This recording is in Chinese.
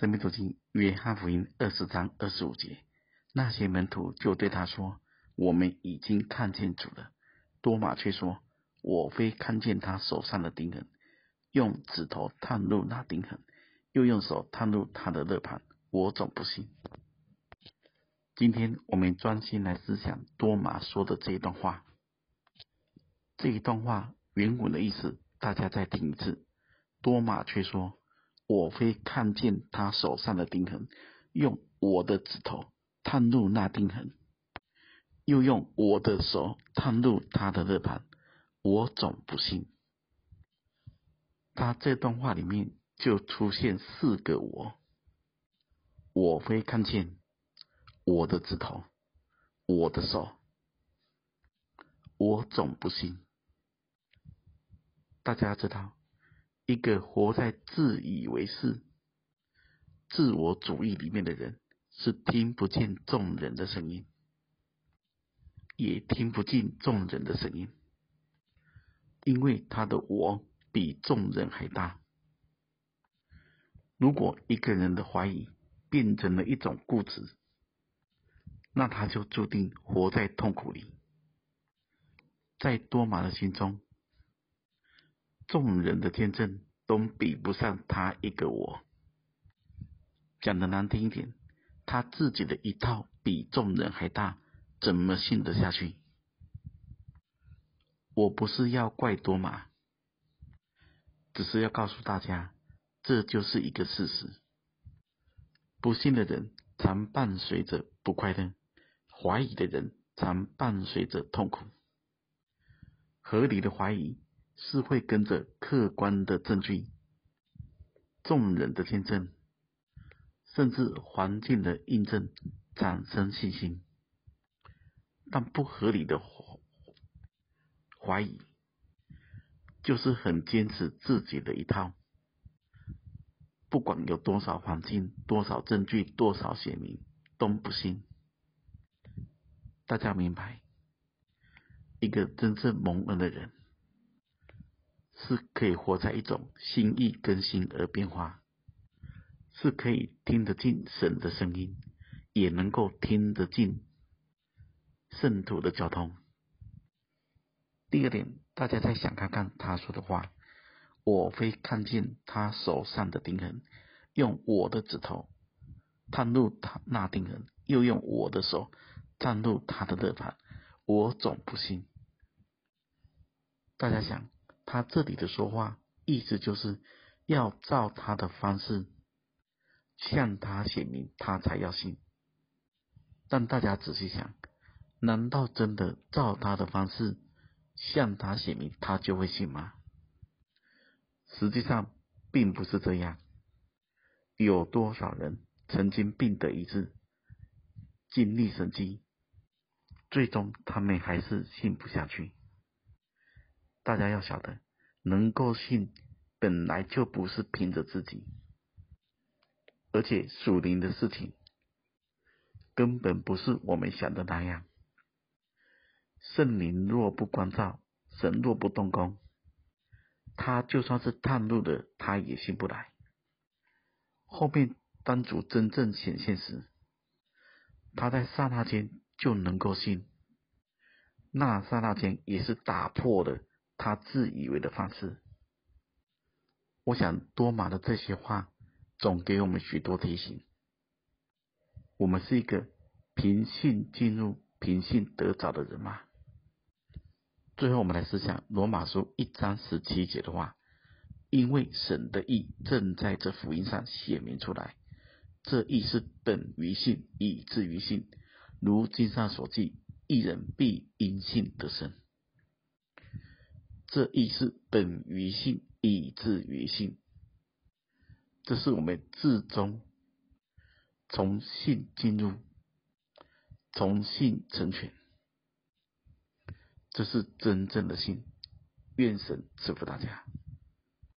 生命读经约翰福音二十章二十五节，那些门徒就对他说：“我们已经看见主了。”多马却说：“我非看见他手上的钉痕，用指头探入那钉痕，又用手探入他的肋旁，我总不信。”今天我们专心来思想多马说的这一段话。这一段话原文的意思，大家再听一次。多马却说：“我非看见他手上的钉痕，用我的指头探入那钉痕，又用我的手探入他的肋盘，我总不信。”他这段话里面就出现四个我：我非看见我的指头，我的手，我总不信。大家知道，一个活在自以为是、自我主义里面的人，是听不见众人的声音，也听不进众人的声音，因为他的我比众人还大。如果一个人的怀疑变成了一种固执，那他就注定活在痛苦里。在多玛的心中，众人的天真都比不上他一个我。讲得难听一点，他自己的一套比众人还大，怎么信得下去？我不是要怪多马，只是要告诉大家，这就是一个事实。不信的人常伴随着不快乐，怀疑的人常伴随着痛苦。合理的怀疑。是会跟着客观的证据、众人的见证，甚至环境的印证产生信心，但不合理的怀疑，就是很坚持自己的一套，不管有多少环境、多少证据、多少写明，都不信。大家明白，一个真正蒙恩的人。是可以活在一种心意更新而变化，是可以听得进神的声音，也能够听得进圣徒的交通。第二点，大家再想看看他说的话：“我非看见他手上的钉痕，用我的指头探入他那钉痕，又用我的手探入他的肋旁，我总不信。”大家想。他这里的说话意思就是要照他的方式向他显明，他才要信。但大家仔细想，难道真的照他的方式向他显明，他就会信吗？实际上并不是这样。有多少人曾经病得医治，经历神机，最终他们还是信不下去。大家要晓得，能够信本来就不是凭着自己，而且属灵的事情根本不是我们想的那样。圣灵若不光照，神若不动工，他就算是探路的，他也信不来。后面当主真正显现时，他在刹那间就能够信，那刹那间也是打破了。他自以为的方式，我想多马的这些话总给我们许多提醒。我们是一个凭信进入、凭信得着的人吗？最后，我们来思想罗马书一章十七节的话：因为神的意正在这福音上显明出来，这意是等于信，以至于信。如经上所记：一人必因信得生。这亦是本于性，以至于性。这是我们至终从性进入，从性成全。这是真正的性。愿神赐福大家。